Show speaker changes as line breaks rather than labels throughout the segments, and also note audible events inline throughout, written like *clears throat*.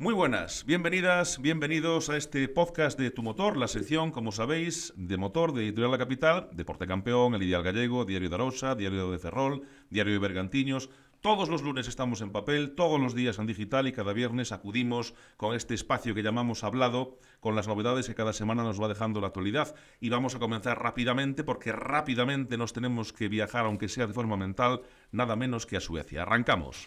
Muy buenas, bienvenidas, bienvenidos a este podcast de Tu Motor, la sección, como sabéis, de motor de Editorial La Capital, Deporte Campeón, El Ideal Gallego, Diario de Arosa, Diario de Ferrol, Diario de Bergantiños. Todos los lunes estamos en papel, todos los días en digital y cada viernes acudimos con este espacio que llamamos Hablado, con las novedades que cada semana nos va dejando la actualidad. Y vamos a comenzar rápidamente porque rápidamente nos tenemos que viajar, aunque sea de forma mental, nada menos que a Suecia. Arrancamos.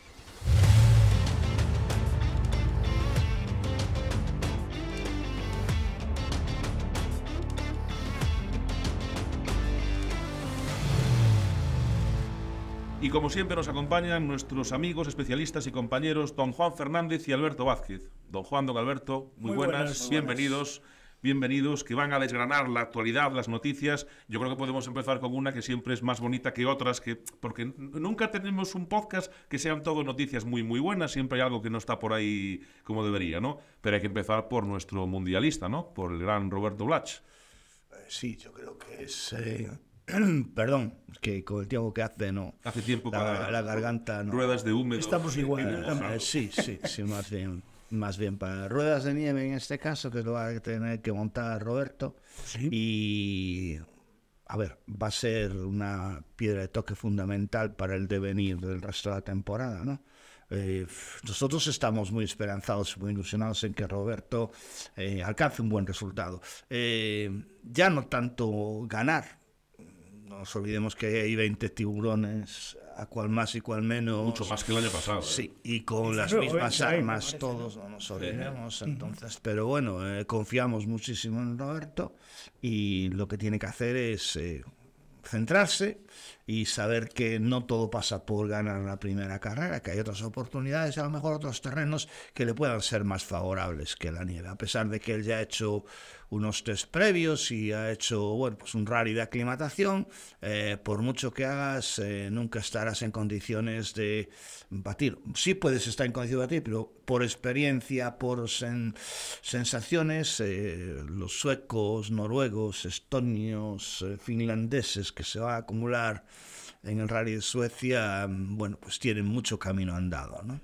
Y como siempre nos acompañan nuestros amigos, especialistas y compañeros, don Juan Fernández y Alberto Vázquez. Don Juan, don Alberto, muy, buenas, bienvenidos. Bienvenidos, que van a desgranar la actualidad, las noticias. Yo creo que podemos empezar con una que siempre es más bonita que otras, que porque nunca tenemos un podcast que sean todo noticias muy muy buenas, siempre hay algo que no está por ahí como debería, ¿no? Pero hay que empezar por nuestro mundialista, ¿no? Por el gran Roberto Blach.
Eh, sí, yo creo que es eh, *clears throat* Perdón, que con el tiempo que hace, no.
Hace tiempo
la,
para
la garganta, no.
ruedas de húmedo.
Estamos igual.
Eh, sí, sí, sí, más bien. Más bien para ruedas de nieve en este caso, que lo va a tener que montar Roberto.
Sí.
Y. A ver, va a ser una piedra de toque fundamental para el devenir del resto de la temporada, ¿no? Eh, nosotros estamos muy esperanzados, muy ilusionados en que Roberto eh, alcance un buen resultado. Eh, ya no tanto ganar, no nos olvidemos que hay 20 tiburones, a cual más y cual menos.
Mucho más que el año pasado.
Sí, y con las mismas
eh,
armas todos, no nos olvidemos. Entonces, pero bueno, eh, confiamos muchísimo en Roberto y lo que tiene que hacer es eh, centrarse y saber que no todo pasa por ganar la primera carrera, que hay otras oportunidades, a lo mejor otros terrenos que le puedan ser más favorables que la nieve, a pesar de que él ya ha hecho unos test previos y ha hecho bueno, pues un rally de aclimatación, eh, por mucho que hagas, eh, nunca estarás en condiciones de batir. Sí puedes estar en condiciones de batir, pero por experiencia, por sen sensaciones, eh, los suecos, noruegos, estonios, eh, finlandeses que se va a acumular en el rally de Suecia, bueno, pues tienen mucho camino andado, ¿no?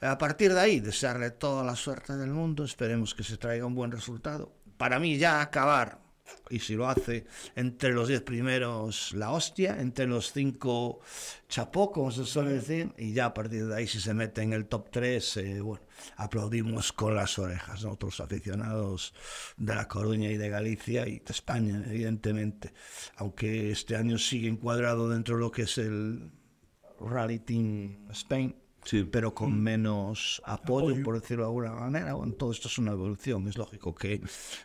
A partir de ahí, desearle toda la suerte del mundo, esperemos que se traiga un buen resultado. Para mí ya acabar, y si lo hace, entre los 10 primeros la hostia, entre los 5 chapó, como se suele decir, y ya a partir de ahí si se mete en el top 3, eh, bueno, aplaudimos con las orejas, ¿no? otros aficionados de La Coruña y de Galicia y de España, evidentemente, aunque este año sigue encuadrado dentro de lo que es el Rally Team Spain,
Sí.
pero con menos apoyo,
Apoyo.
por decirlo de alguna manera. Bueno, todo esto es una evolución, es lógico que,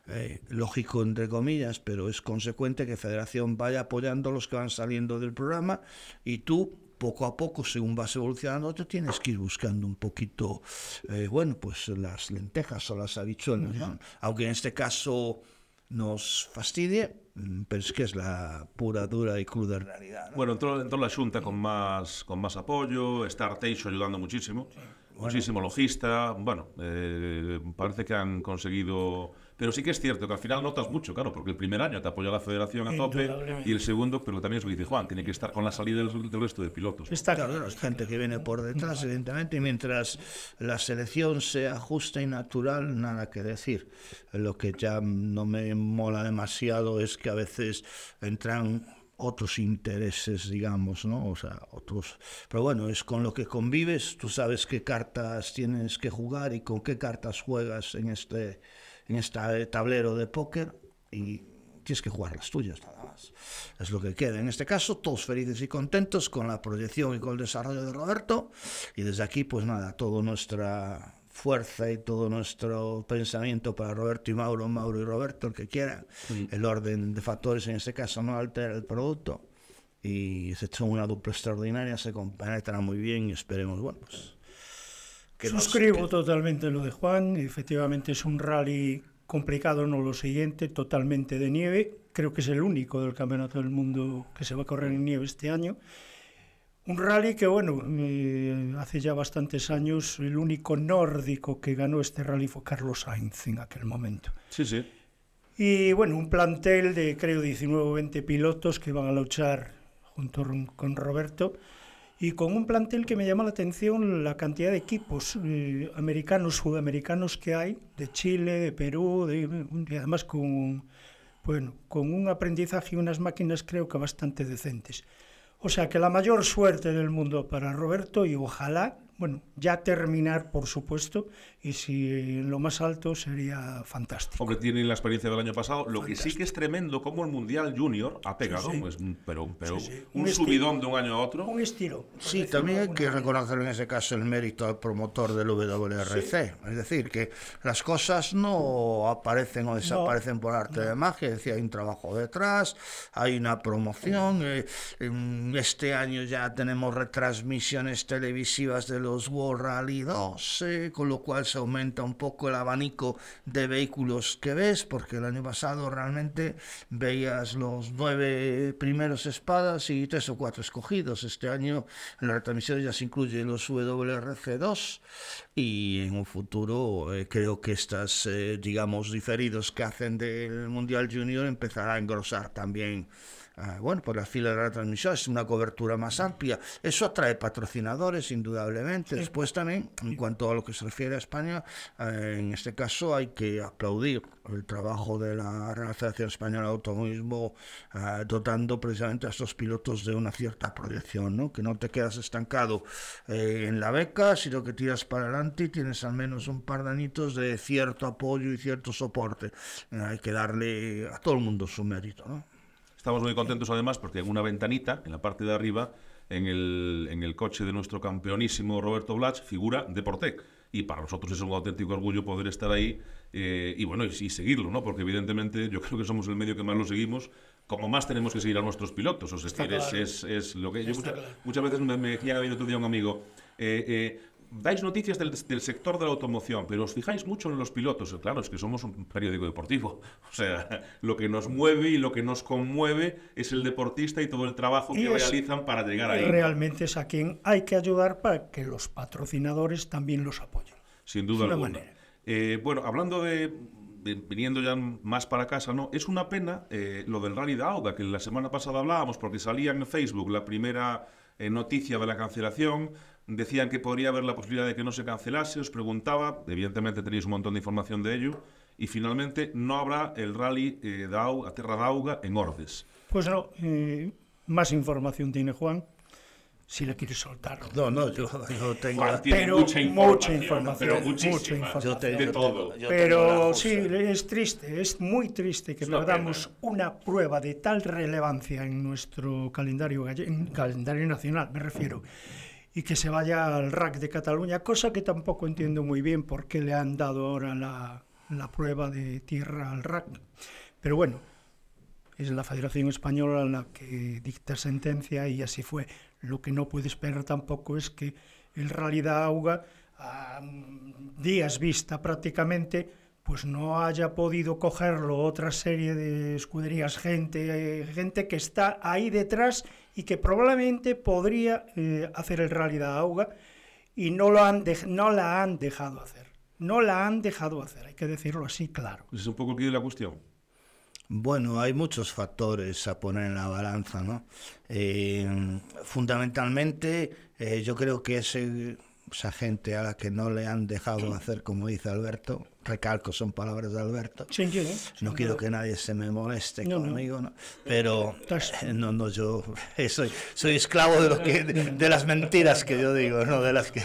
eh, lógico entre comillas, pero es consecuente que Federación vaya apoyando a los que van saliendo del programa y tú poco a poco, según vas evolucionando, te tienes que ir buscando un poquito, eh, bueno, pues las lentejas o las habichuelas, ¿no? aunque en este caso nos fastidie, mm, pero es que es la pura, dura y cruda realidad. ¿no?
Bueno, entró, entró la Junta con más, con más apoyo, está Arteixo ayudando muchísimo, muchísimo logista, bueno, eh, parece que han conseguido... Pero sí que es cierto que al final notas mucho, claro, porque el primer año te apoya la federación a tope y el segundo, pero también es lo que dice Juan, tiene que estar con la salida del, del resto de pilotos.
Está
Claro, claro, es gente que viene por detrás, evidentemente, y mientras la selección sea justa y natural, nada que decir. Lo que ya no me mola demasiado es que a veces entran otros intereses, digamos, ¿no? O sea, otros... Pero bueno, es con lo que convives, tú sabes qué cartas tienes que jugar y con qué cartas juegas en este, en este tablero de póker y tienes que jugar las tuyas nada más. Es lo que queda. En este caso, todos felices y contentos con la proyección y con el desarrollo de Roberto. Y desde aquí, pues nada, toda nuestra fuerza y todo nuestro pensamiento para Roberto y Mauro, Mauro y Roberto, el que quiera. El orden de factores en este caso no altera el producto. Y se echó una dupla extraordinaria, se compenetran muy bien y esperemos, bueno, pues... que nos-
Suscribo
que-
totalmente lo de Juan. Efectivamente es un rally complicado, no lo siguiente, totalmente de nieve. Creo que es el único del Campeonato del Mundo que se va a correr en nieve este año. Un rally que, bueno, eh, hace ya bastantes años el único nórdico que ganó este rally fue Carlos Sainz en aquel momento.
Sí, sí.
Y bueno, un plantel de creo 19 o 20 pilotos que van a luchar junto con Roberto. y con un plantel que me llama la atención la cantidad de equipos eh, americanos, sudamericanos que hay, de Chile, de Perú, de, y además con, bueno, con un aprendizaje y unas máquinas creo que bastante decentes. O sea que la mayor suerte del mundo para Roberto y ojalá bueno, ya terminar, por supuesto, y si en lo más alto sería fantástico.
Hombre, tiene la experiencia del año pasado. Lo que sí que es tremendo, como el Mundial Junior ha pegado,
Sí, sí.
Pues, pero, pero
Sí, sí.
un,
Un
subidón de un año a otro.
Un estilo.
Sí, también hay que reconocer en ese caso el mérito al promotor del WRC. Es decir, que las cosas no aparecen o desaparecen por arte de magia. Es decir, hay un trabajo detrás, hay una promoción. eh, este año ya tenemos retransmisiones televisivas de los World Rally 2, eh, con lo cual se aumenta un poco el abanico de vehículos que ves, porque el año pasado realmente veías los nueve primeros espadas y tres o cuatro escogidos. Este año en la retransmisión ya se incluye los WRC2 y en un futuro eh, creo que estas, eh, digamos, diferidos que hacen del Mundial Junior empezará a engrosar también bueno, por las filas de la transmisión es una cobertura más amplia. Eso atrae patrocinadores, indudablemente. Después también, en cuanto a lo que se refiere a España, eh, en este caso hay que aplaudir el trabajo de la Real Federación Española de Automovilismo, ah, dotando precisamente a estos pilotos de una cierta proyección, ¿no? Que no te quedas estancado eh, en la beca, sino que tiras para adelante y tienes al menos un par de añitos de cierto apoyo y cierto soporte. Eh, hay que darle a todo el mundo su mérito, ¿no?
Estamos muy contentos además porque en una ventanita, en la parte de arriba, en el, en el coche de nuestro campeonísimo Roberto Blach, figura Deportec. Y para nosotros es un auténtico orgullo poder estar ahí eh, y bueno, y, y seguirlo, ¿no? Porque evidentemente yo creo que somos el medio que más lo seguimos. Como más tenemos que seguir a nuestros pilotos. O sea, es,
claro.
es, es lo que yo mucha-
claro.
muchas veces me, me decía otro día un amigo. eh, eh, Dais noticias del, del sector de la automoción, pero os fijáis mucho en los pilotos. Claro, es que somos un periódico deportivo. *laughs* O sea, lo que nos mueve y lo que nos conmueve es el deportista y todo el trabajo
Y
que
es-
realizan para llegar ahí.
Realmente es a quien hay que ayudar para que los patrocinadores también los apoyen.
Sin duda
una
alguna.
manera.
Eh, bueno, hablando de, de- viniendo ya más para casa, ¿no? Es una pena eh, lo del Rally de Auga, que la semana pasada hablábamos, porque salía en Facebook la primera eh, noticia de la cancelación. Decían que podría haber la posibilidad de que no se cancelase. Os preguntaba, evidentemente tenéis un montón de información de ello. Y finalmente no habrá el Rally eh, de Auga, a Terra de Auga en Ordes.
Pues no, eh, más información tiene Juan, si le quieres soltar.
No, no, yo, yo tengo...
Juan tiene
Pero
mucha
mucha
información, pero
mucha información.
Yo te-
de todo.
yo
Pero sí, es triste, es muy triste que
Es
perdamos
pena.
una prueba de tal relevancia en nuestro calendario, en calendario nacional, me refiero, y que se vaya al RAC de Cataluña, cosa que tampoco entiendo muy bien por qué le han dado ahora la, la prueba de tierra al RAC. Pero bueno, es la Federación Española la que dicta sentencia y así fue. Lo que no puede esperar tampoco es que el Rally da Auga, a días vista prácticamente, pues no haya podido cogerlo otra serie de escuderías, gente, gente que está ahí detrás y que probablemente podría eh, hacer el Rally da Auga y no, lo han no la han dejado hacer. No la han dejado hacer, hay que decirlo así, claro.
Ese es un poco el quid de la cuestión.
Bueno, hay muchos factores a poner en la balanza, ¿no? Eh, fundamentalmente, eh, yo creo que ese- esa gente a la que no le han dejado hacer, como dice Alberto, recalco, son palabras de Alberto.
Sí, sí.
No quiero que nadie se me moleste
No,
conmigo, ¿no? Pero eh, no, no, yo eh, soy, soy esclavo de lo que de, de las mentiras que yo digo, no de las que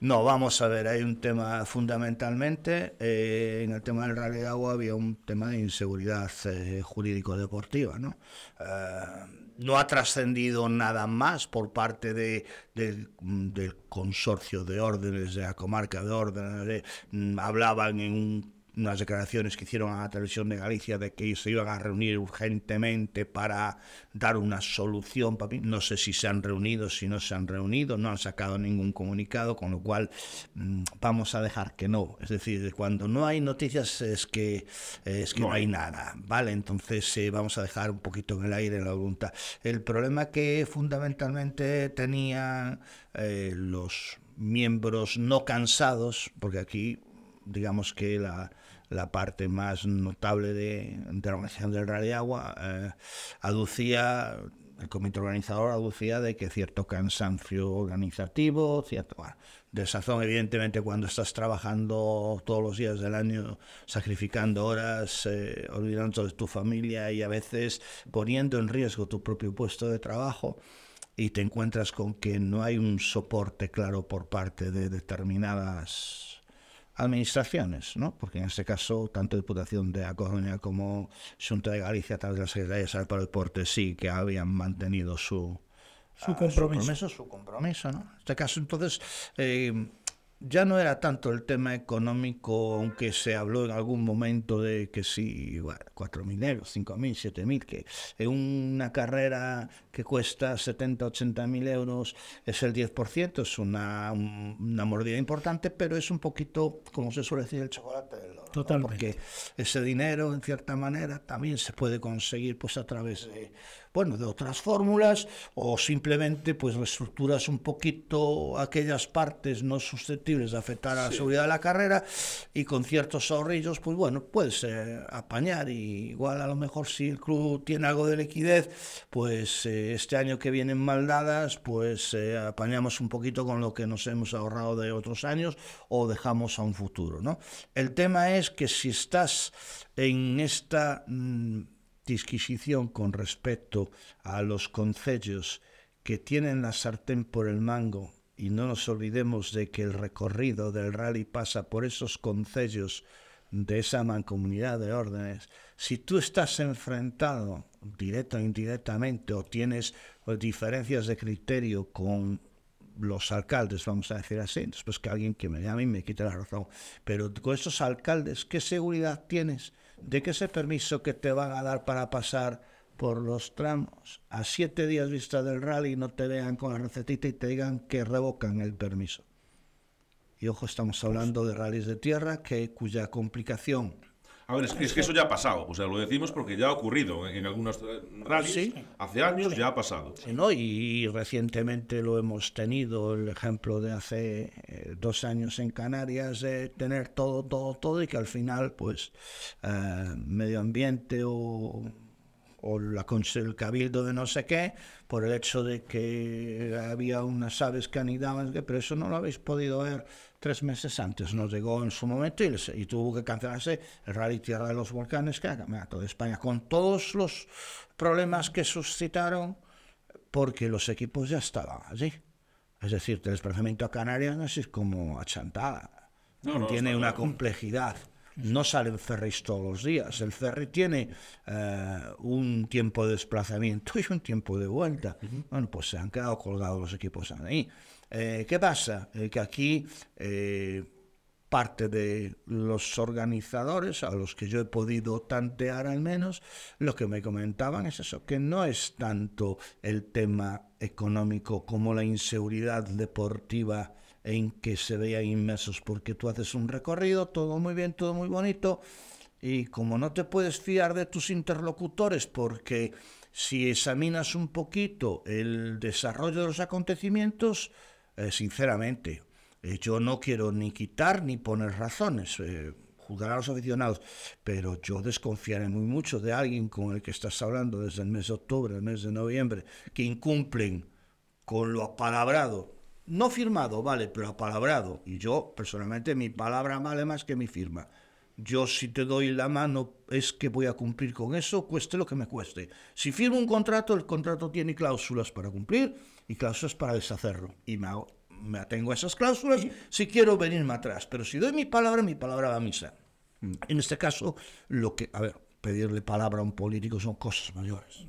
no. Vamos a ver, hay un tema fundamentalmente eh, en el tema del rally de agua había un tema de inseguridad eh, jurídico-deportiva, ¿no? Eh, no ha trascendido nada más por parte de, del- del consorcio de órdenes de la comarca de órdenes. de- mm, hablaban en un- unas declaraciones que hicieron a la televisión de Galicia de que se iban a reunir urgentemente para dar una solución. No sé si se han reunido, si no se han reunido, no han sacado ningún comunicado, con lo cual mm, vamos a dejar que no. Es decir, cuando no hay noticias es que, es que no, hay. nada, ¿vale? Entonces eh, vamos a dejar un poquito en el aire la voluntad. El problema que fundamentalmente tenían eh, los miembros no cansados, porque aquí digamos que la, la parte más notable de, la organización del Rally Agua eh, aducía el comité organizador aducía de que cierto cansancio organizativo, cierto bueno, desazón, evidentemente, cuando estás trabajando todos los días del año, sacrificando horas, eh, olvidando de tu familia y a veces poniendo en riesgo tu propio puesto de trabajo y te encuentras con que no hay un soporte claro por parte de determinadas administraciones, ¿no? porque en este caso tanto Diputación de A como Junta de Galicia, a través de la Secretaría de para el Deporte, sí que habían mantenido su,
su compromiso.
su compromiso, su compromiso ¿no? En este caso, entonces, eh, ya no era tanto el tema económico, aunque se habló en algún momento de que sí, bueno, 4.000 euros, 5.000, 7.000, que en una carrera que cuesta 70, 80.000 euros es el 10%, es una, una mordida importante, pero es un poquito, como se suele decir, el chocolate del oro.
Totalmente.
Porque ese dinero, en cierta manera, también se puede conseguir pues a través de bueno, de otras fórmulas o simplemente pues reestructuras un poquito aquellas partes no susceptibles de afectar a la seguridad de la carrera y con ciertos ahorrillos pues bueno, puedes eh, apañar y igual a lo mejor si el club tiene algo de liquidez pues eh, este año que vienen mal dadas pues eh, apañamos un poquito con lo que nos hemos ahorrado de otros años o dejamos a un futuro, ¿no? El tema es que si estás en esta... Mm, disquisición con respecto a los concellos que tienen la sartén por el mango y no nos olvidemos de que el recorrido del rally pasa por esos concellos de esa mancomunidad de órdenes, si tú estás enfrentado directo o indirectamente o tienes diferencias de criterio con los alcaldes, vamos a decir así, después que alguien que me llame y me quite la razón, pero con esos alcaldes, ¿qué seguridad tienes de que ese permiso que te van a dar para pasar por los tramos a siete días vista del rally no te vean con la recetita y te digan que revocan el permiso. Y ojo, estamos hablando de rallies de tierra que cuya complicación
a ver, es que, eso ya ha pasado, o sea, lo decimos porque ya ha ocurrido en, algunos eh, rallies, hace años ya ha pasado.
¿no? Y, recientemente lo hemos tenido, el ejemplo de hace eh, dos años en Canarias, de tener todo, todo, todo y que al final, pues, eh, medio ambiente o o la, el cabildo de no sé qué, por el hecho de que había unas aves que anidaban, pero eso no lo habéis podido ver tres meses antes. Nos llegó en su momento y, tuvo que cancelarse el Rally Tierra de los Volcanes, que Campeonato de España, con todos los problemas que suscitaron, porque los equipos ya estaban allí. Es decir, el desplazamiento a Canarias no es como a Chantada. tiene una complejidad no salen ferries todos los días. El ferry tiene eh, un tiempo de desplazamiento y un tiempo de vuelta. Bueno, pues se han quedado colgados los equipos ahí. Eh, ¿Qué pasa? Eh, que aquí parte de los organizadores, a los que yo he podido tantear al menos, lo que me comentaban es eso, que no es tanto el tema económico como la inseguridad deportiva en que se vean inmersos, porque tú haces un recorrido, todo muy bien, todo muy bonito, y como no te puedes fiar de tus interlocutores, porque si examinas un poquito el desarrollo de los acontecimientos, eh, sinceramente, eh, yo no quiero ni quitar ni poner razones. Eh, juzgar a los aficionados, pero yo desconfiaré muy mucho de alguien con el que estás hablando desde el mes de octubre, el mes de noviembre, que incumplen con lo apalabrado no firmado, vale, pero apalabrado. Y yo, personalmente, mi palabra vale más que mi firma. Yo si te doy la mano es que voy a cumplir con eso, cueste lo que me cueste. Si firmo un contrato, el contrato tiene cláusulas para cumplir y cláusulas para deshacerlo. Y me, me atengo a esas cláusulas si quiero venirme atrás. Pero si doy mi palabra, mi palabra va a misa. En este caso, lo que, a ver, pedirle palabra a un político son cosas mayores.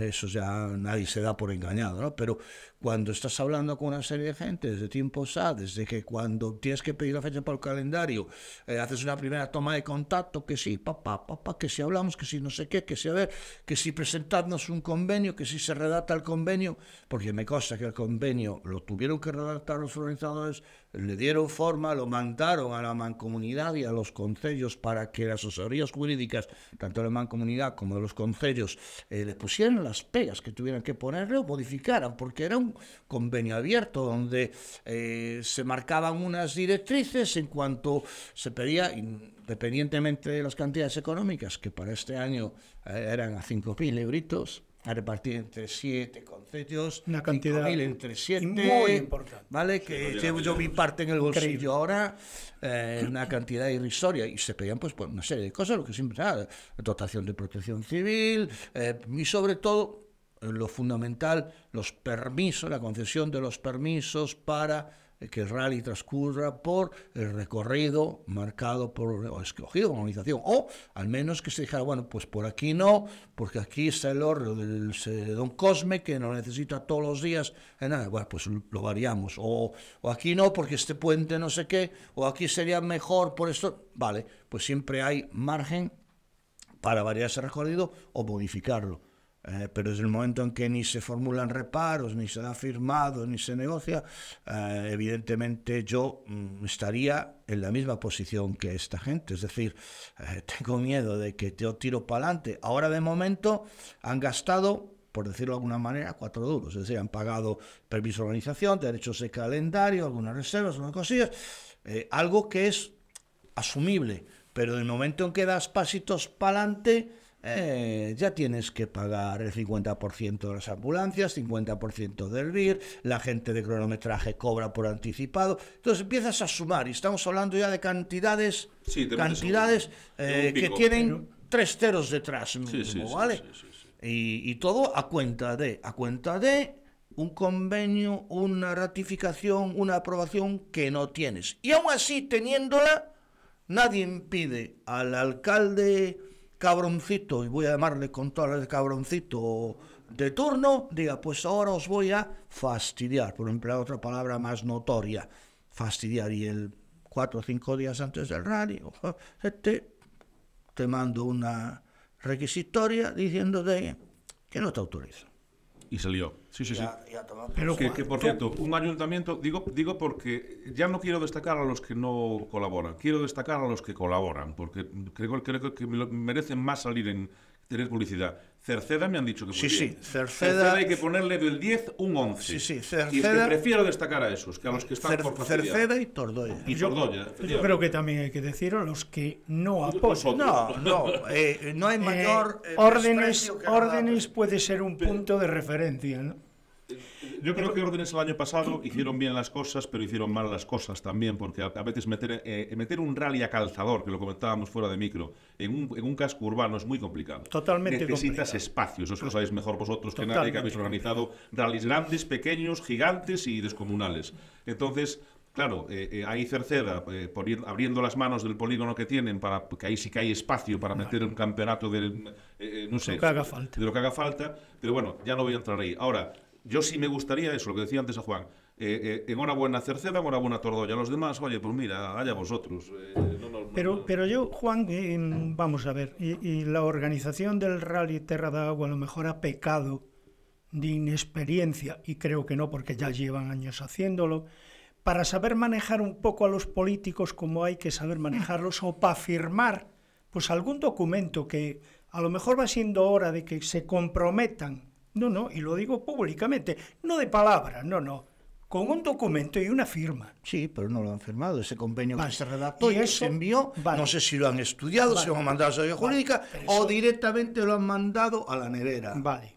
Eso ya nadie se da por engañado, ¿no? Pero cuando estás hablando con una serie de gente desde tiempos A, desde que cuando tienes que pedir la fecha para el calendario, eh, haces una primera toma de contacto, que sí, papá, papá, que si hablamos, que si no sé qué, que si a ver, que si presentadnos un convenio, que si se redacta el convenio, porque me consta que el convenio lo tuvieron que redactar los organizadores, le dieron forma, lo mandaron a la mancomunidad y a los concellos para que las asesorías jurídicas, tanto de la mancomunidad como de los concellos, eh, le pusieran las pegas que tuvieran que ponerle o modificaran, porque era un convenio abierto donde eh, se marcaban unas directrices en cuanto se pedía, independientemente de las cantidades económicas, que para este año eh, eran a 5.000 euritos, a repartir entre siete concellos,
Una cantidad
5.000 entre siete,
muy importante.
¿vale? Que llevo yo mi parte en el bolsillo ahora, eh, una cantidad irrisoria, y se pedían pues, pues una serie de cosas, lo que siempre ah, dotación de protección civil, eh, y sobre todo, lo fundamental, los permisos, la concesión de los permisos para eh, que el rally transcurra por el recorrido marcado por o escogido por la organización o al menos que se dijera bueno pues por aquí no porque aquí está el horno del Don Cosme que no necesita todos los días eh, nada bueno pues lo variamos o, o aquí no porque este puente no sé qué o aquí sería mejor por esto vale pues siempre hay margen para variar ese recorrido o modificarlo. Eh, pero desde el momento en que ni se formulan reparos, ni se da firmado, ni se negocia, eh, evidentemente yo mm, estaría en la misma posición que esta gente. Es decir, eh, *laughs* tengo miedo de que yo tiro para adelante. Ahora de momento han gastado, por decirlo de alguna manera, cuatro duros. Es decir, han pagado permiso de organización, derechos de calendario, algunas reservas, algunas cosillas. algo que es asumible, pero en el momento en que das pasitos para adelante, eh, ya tienes que pagar el 50% de las ambulancias, 50% del BIR, la gente de cronometraje cobra por anticipado. Entonces empiezas a sumar y estamos hablando ya de cantidades,
Sí,
cantidades
un-
eh, que tienen tres ceros detrás, mínimo,
sí, sí,
¿vale?
sí, sí, sí.
Y, y todo a cuenta de, a cuenta de un convenio, una ratificación, una aprobación que no tienes. Y aún así, teniéndola, nadie impide al alcalde cabroncito, y voy a llamarle con las de cabroncito de turno, diga, pues ahora os voy a fastidiar, por emplear otra palabra más notoria, fastidiar. Y el cuatro o cinco días antes del rally, ojo, este, te mando una requisitoria diciéndote que no te autorizo.
Y salió. Sí, sí, sí.
Ya, ya toma por
Pero
Que, por cierto, un ayuntamiento, digo, digo porque ya no quiero destacar a los que no colaboran, quiero destacar a los que colaboran, porque creo, creo que me lo- merecen más salir en tener publicidad. Cerceda me han dicho que
Sí, sí,
bien.
Cerceda-
hay que ponerle del 10 un 11.
Sí, sí,
Y es
Cerceda-
que prefiero destacar a esos que a los que están
Cer-
por fastidiar.
Cerceda y Tordoya.
Y Tordoya,
Yo creo que también hay que decir a los que no apoyan.
No, no, eh, no hay
Eh,
mayor eh,
órdenes, órdenes puede ser un punto de referencia, ¿no?
Yo creo que Órdenes el año pasado hicieron bien las cosas, pero hicieron mal las cosas también, porque a, veces meter, eh, meter un rally a calzador, que lo comentábamos fuera de micro, en un, en un casco urbano es muy complicado.
Totalmente
Necesitas
complicado.
espacios, eso lo sabéis mejor vosotros que nadie, que habéis
Totalmente
organizado rallies grandes, pequeños, gigantes y descomunales. Entonces, claro, eh, eh, ahí Cerceda, eh, por ir abriendo las manos del polígono que tienen, para que ahí sí que hay espacio para meter un campeonato de, eh, no sé,
Lo que haga falta.
de lo que haga falta, pero bueno, ya no voy a entrar ahí. Ahora, yo sí me gustaría eso, lo que decía antes a Juan. Eh, eh, enhorabuena Cerceda, enhorabuena Tordoya. Los demás, oye, pues mira, allá vosotros. Eh, no, no, no,
Pero,
no.
pero yo, Juan, eh, vamos a ver, y, y la organización del Rally Terra da Agua a lo mejor ha pecado de inexperiencia, y creo que no, porque ya llevan años haciéndolo, para saber manejar un poco a los políticos como hay que saber manejarlos, o para firmar pues algún documento que a lo mejor va siendo hora de que se comprometan, no, no, y lo digo públicamente, no de palabra, no, no, con un documento y una firma.
Sí, pero no lo han firmado. Ese convenio
Vale.
que se redactó
Y
y, que
eso-
se envió,
vale.
no sé si lo han estudiado, si lo han mandado a la Sociedad Jurídica o directamente lo han mandado a la nevera.
Vale.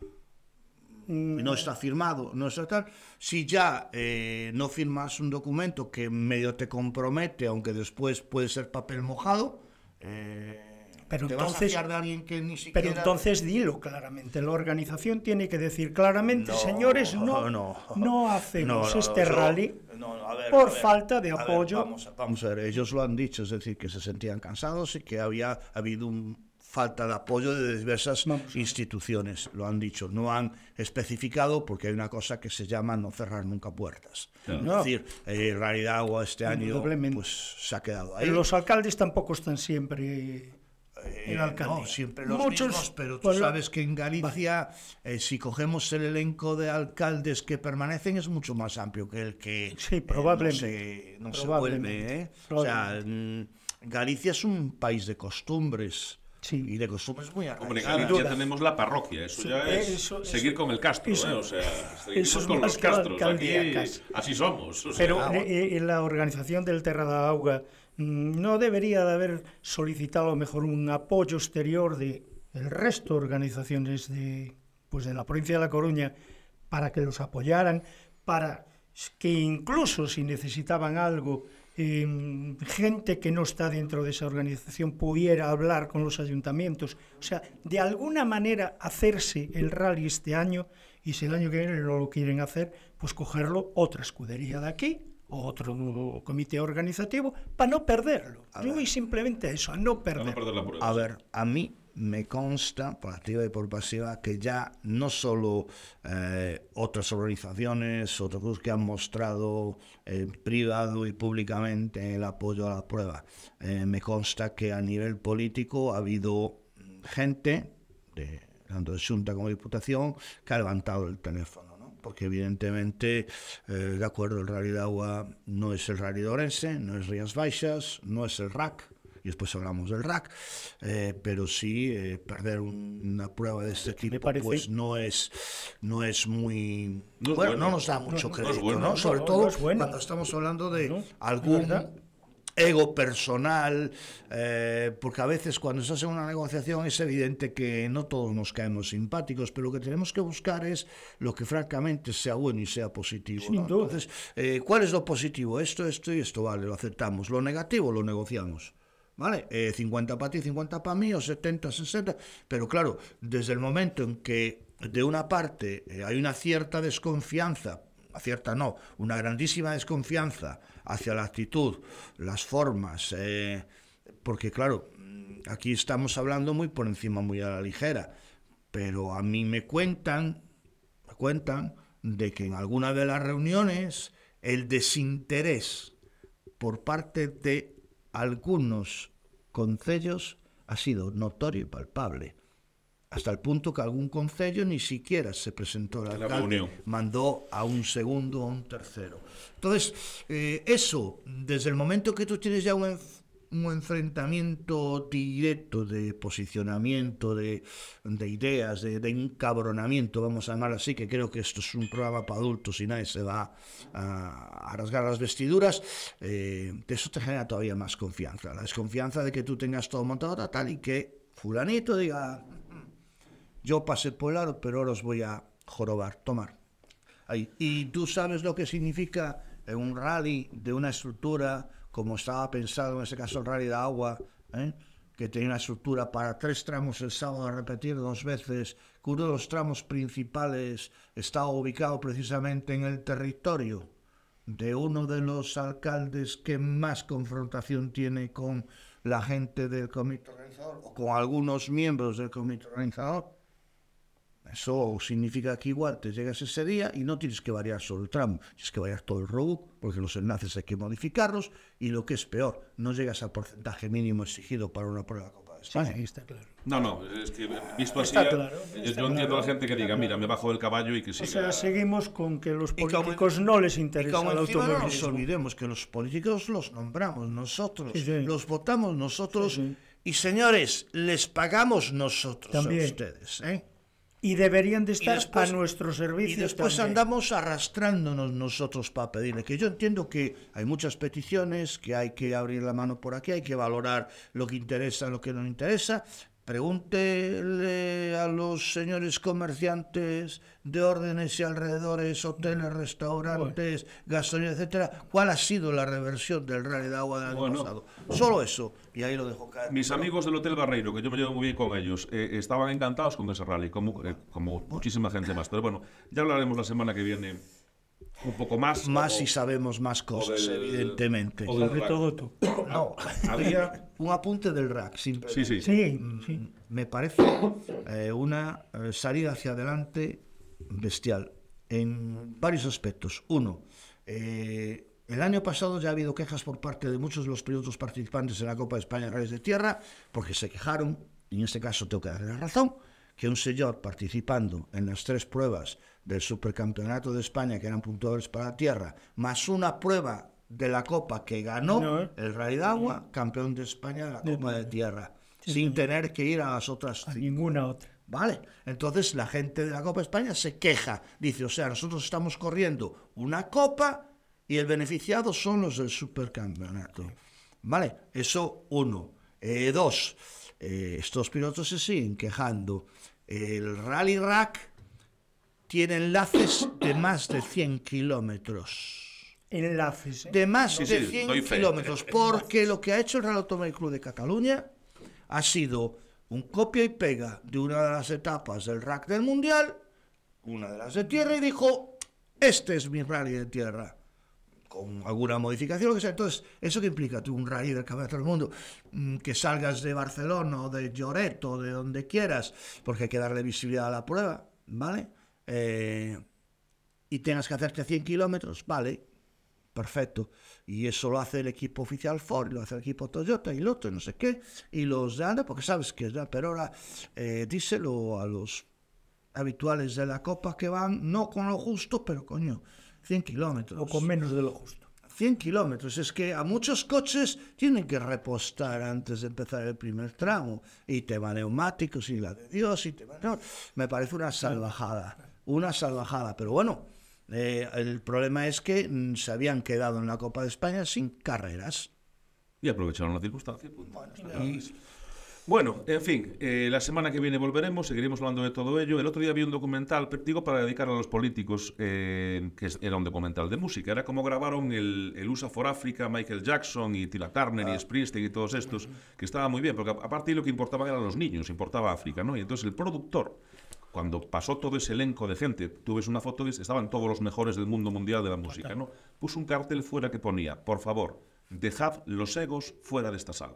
no está firmado, no está tal. Si ya eh, no firmas un documento que medio te compromete, aunque después puede ser papel mojado, eh,
Pero
te vas a
entonces-
fiar de alguien que ni siquiera...
Pero entonces dilo claramente. La organización tiene que decir claramente,
No,
señores, no,
no.
no, hacemos
No, no,
este rally
no, no, a ver,
por
a ver,
falta de
a ver,
apoyo.
vamos, a- vamos a ver, ellos lo han dicho, es decir, que se sentían cansados y que había habido un falta de apoyo de diversas
Vamos
instituciones, lo han dicho, no han especificado porque hay una cosa que se llama no cerrar nunca puertas.
Claro.
Es decir, eh, en realidad agua este año pues se ha quedado ahí.
Los alcaldes tampoco están siempre
Eh,
en la alcaldía.
No, siempre los
Muchos,
mismos, pero tú
pues,
sabes que en Galicia, eh, si cogemos el elenco de alcaldes que permanecen, es mucho más amplio que el que
Sí,
eh,
probablemente.
no se, no se
Probablemente.
vuelve. ¿eh? O sea, mm, Galicia es un país de costumbres.
Sí.
Y de costumbres muy
Hombre, en
arraigadas.
Galicia
duda.
tenemos la parroquia, eso
Sí,
ya es
eso- eso-
seguir con el castro,
eso-
¿eh? O sea,
eso
seguimos
es
con los castros. Aquí así somos. o sea,
Pero
Ah, bueno.
eh, eh, la organización del Terra da Auga no debería de haber solicitado mejor un apoyo exterior de el resto de organizaciones de, pues de la provincia de La Coruña para que los apoyaran, para que incluso si necesitaban algo, eh, gente que no está dentro de esa organización pudiera hablar con los ayuntamientos. O sea, de alguna manera hacerse el rally este año y si el año que viene no lo quieren hacer, pues cogerlo otra escudería de aquí o otro comité organizativo para no perderlo. A Yo voy simplemente eso, a no perderlo.
No perder la prueba,
a ver, a mí me consta, por activa y por pasiva, que ya no solo eh, otras organizaciones, otros grupos que han mostrado eh, privado y públicamente el apoyo a la prueba, eh, me consta que a nivel político ha habido gente, de, tanto de Junta como de Diputación, que ha levantado el teléfono. Porque evidentemente, eh, de acuerdo, el Rally de Agua no es el Rally de Orense, no es Rías Baixas, no es el RAC, y después hablamos del rack, eh, pero sí eh, perder un, una prueba de este tipo
parece...
pues no es no es muy
No es
bueno,
bueno.
no nos da mucho
no es
crédito,
bueno.
¿no? Sobre
No,
todo
no es bueno.
cuando estamos hablando de
No,
algún
¿verdad?
Ego personal, eh, porque a veces cuando se hace una negociación es evidente que no todos nos caemos simpáticos, pero lo que tenemos que buscar es lo que francamente sea bueno y sea positivo. ¿no? Entonces, eh, ¿cuál es lo positivo? Esto, esto y esto, vale, lo aceptamos. Lo negativo lo negociamos. ¿Vale? Eh, 50 para ti, 50 para mí, o 70, 60. Pero claro, desde el momento en que de una parte eh, hay una cierta desconfianza, cierta no, una grandísima desconfianza hacia la actitud, las formas, eh, porque claro, aquí estamos hablando muy por encima, muy a la ligera, pero a mí me cuentan, me cuentan de que en alguna de las reuniones el desinterés por parte de algunos concellos ha sido notorio y palpable. Hasta el punto que algún concello ni siquiera se presentó al
la
alcalde,
reunión.
mandó a un segundo o un tercero. Entonces, eh, eso, desde el momento que tú tienes ya un, enf- un enfrentamiento directo de posicionamiento, de, de ideas, de, de encabronamiento, vamos a llamar así, que creo que esto es un programa para adultos y nadie se va a, a rasgar las vestiduras, eh, eso te genera todavía más confianza. La desconfianza de que tú tengas todo montado tal y que fulanito diga, yo pasé por el pero ahora os voy a jorobar, tomar. Ahí. Y tú sabes lo que significa en un rally de una estructura como estaba pensado en ese caso el rally de agua, ¿eh? que tenía una estructura para tres tramos el sábado a repetir dos veces, que uno de los tramos principales estaba ubicado precisamente en el territorio de uno de los alcaldes que más confrontación tiene con la gente del comité organizador o con algunos miembros del comité organizador. Eso significa que igual te llegas ese día y no tienes que variar solo el tramo, tienes que variar todo el roadbook porque los enlaces hay que modificarlos y lo que es peor, no llegas al porcentaje mínimo exigido para una prueba de Copa de España.
Sí, está claro.
No, no, es que visto así,
Está claro,
yo,
está
yo entiendo a la gente que diga, mira, me bajo del caballo y que
O
siga.
sea, seguimos con que los
Y como-
políticos no les
Y
interesa
como
el
no nos
automovilismo.
olvidemos que los políticos los nombramos nosotros,
Sí, sí.
los votamos nosotros
Sí, sí.
y señores, les pagamos nosotros
También.
a ustedes. ¿eh?
Y deberían de estar
después-
a nuestro servicio.
Y después
también.
andamos arrastrándonos nosotros para pedirle, que yo entiendo que hay muchas peticiones, que hay que abrir la mano por aquí, hay que valorar lo que interesa, lo que no interesa. Pregúntele a los señores comerciantes de órdenes y alrededores, hoteles, restaurantes, gasolina, etcétera, cuál ha sido la reversión del rally de agua del año
Bueno.
pasado. Solo eso, y ahí lo dejo caer.
Mis amigos del Hotel Barreiro, que yo me llevo muy bien con ellos, eh, estaban encantados con ese rally, como, eh, como muchísima gente más. Pero bueno, ya hablaremos la semana que viene un poco más.
Más
o-
si sabemos más cosas,
del-
evidentemente.
o del
todo tú.
No, *laughs*
Había...
un apunte del rack.
Sí, sí.
Sí, sí.
me parece eh, una eh, salida hacia adelante bestial en varios aspectos. Uno, eh, el año pasado ya ha habido quejas por parte de muchos de los pilotos participantes en la Copa de España de Rallys de Tierra, porque se quejaron, y en este caso tengo que darle la razón, que un señor participando en las tres pruebas del Supercampeonato de España, que eran puntuadores para la Tierra, más una prueba de la Copa que ganó
No, ¿eh?
el Rally de Agua, campeón de España de la Copa de Tierra, sin tener que ir a las otras
A ninguna otra.
Vale, entonces la gente de la Copa España se queja, dice, o sea, nosotros estamos corriendo una copa y el beneficiado son los del supercampeonato. Vale, eso uno. Eh, dos, eh, estos pilotos se siguen quejando. El Rally Rack tiene enlaces de más de 100 kilómetros.
Enlaces. ¿eh?
De más
Sí,
de
sí,
100
doy fe.
kilómetros. *laughs* Porque lo que ha hecho el Real Automóvil Club de Cataluña ha sido un copia y pega de una de las etapas del rack del Mundial, una de las de tierra, y dijo, este es mi rally de tierra. Con alguna modificación, lo que sea. Entonces, ¿eso qué implica tú, un rally del Campeonato del Mundo? Mm, Que salgas de Barcelona o de Lloret o de donde quieras, porque hay que darle visibilidad a la prueba, ¿vale? Eh, y tengas que hacerte 100 kilómetros, vale, perfecto. Y eso lo hace el equipo oficial Ford, lo hace el equipo Toyota y Loto, y no sé qué, y los de Anda, porque sabes que ya, pero ahora eh, díselo a los habituales de la Copa que van, no con lo justo, pero coño, 100 kilómetros.
O con menos de lo justo.
100 kilómetros. Es que a muchos coches tienen que repostar antes de empezar el primer tramo. Y tema neumáticos y la de Dios. Y tema... no, me parece una salvajada. Una salvajada. Pero bueno, eh, el problema es que mm, se habían quedado en la Copa de España sin carreras.
Y aprovecharon la circunstancia. Y- Bueno, en fin, eh, la semana que viene volveremos, seguiremos hablando de todo ello. El otro día vi un documental, digo para dedicar a los políticos, eh, que era un documental de música. Era como grabaron el, el USA for Africa, Michael Jackson y Tina Turner y Springsteen y todos estos, que estaba muy bien, porque a- aparte lo que importaba eran los niños, importaba África, ¿no? Y entonces el productor, cuando pasó todo ese elenco de gente, tú ves una foto, de, estaban todos los mejores del mundo mundial de la música, ¿no? Puso un cartel fuera que ponía, por favor, dejad los egos fuera de esta sala.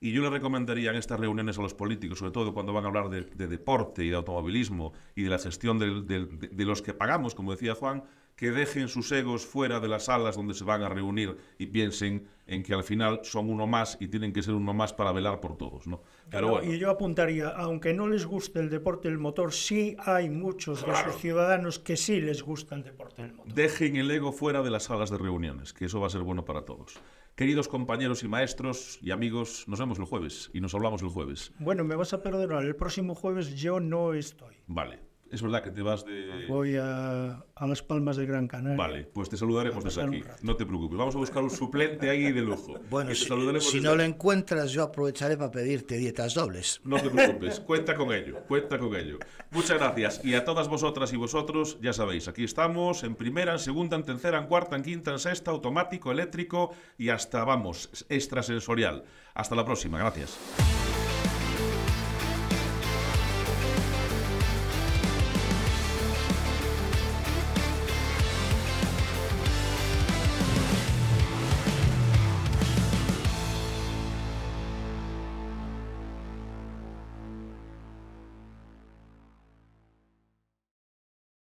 Y yo le recomendaría en estas reuniones a los políticos, sobre todo cuando van a hablar de, de deporte y de automovilismo y de la gestión del- del- de, de los que pagamos, como decía Juan, que dejen sus egos fuera de las salas donde se van a reunir y piensen en que al final son uno más y tienen que ser uno más para velar por todos, ¿no? Pero
Claro,
bueno,
Y yo apuntaría, aunque no les guste el deporte del motor, sí hay muchos de sus ciudadanos que sí les gusta el deporte del motor.
dejen el ego fuera de las salas de reuniones, que eso va a ser bueno para todos. Queridos compañeros y maestros y amigos, nos vemos el jueves y nos hablamos el jueves.
Bueno, me vas a perdonar, el próximo jueves yo no estoy.
Vale, es verdad que te vas de...
Voy a, a Las Palmas de Gran Canaria.
Vale, pues te saludaremos desde aquí. No te preocupes, vamos a buscar un suplente ahí de lujo. *laughs*
Bueno, si, si no lo encuentras, yo aprovecharé para pedirte dietas dobles.
No te preocupes, *laughs* cuenta con ello, cuenta con ello. Muchas gracias. Y a todas vosotras y vosotros, ya sabéis, aquí estamos en primera, en segunda, en tercera, en cuarta, en quinta, en sexta, automático, eléctrico y hasta, vamos, extrasensorial. Hasta la próxima, gracias.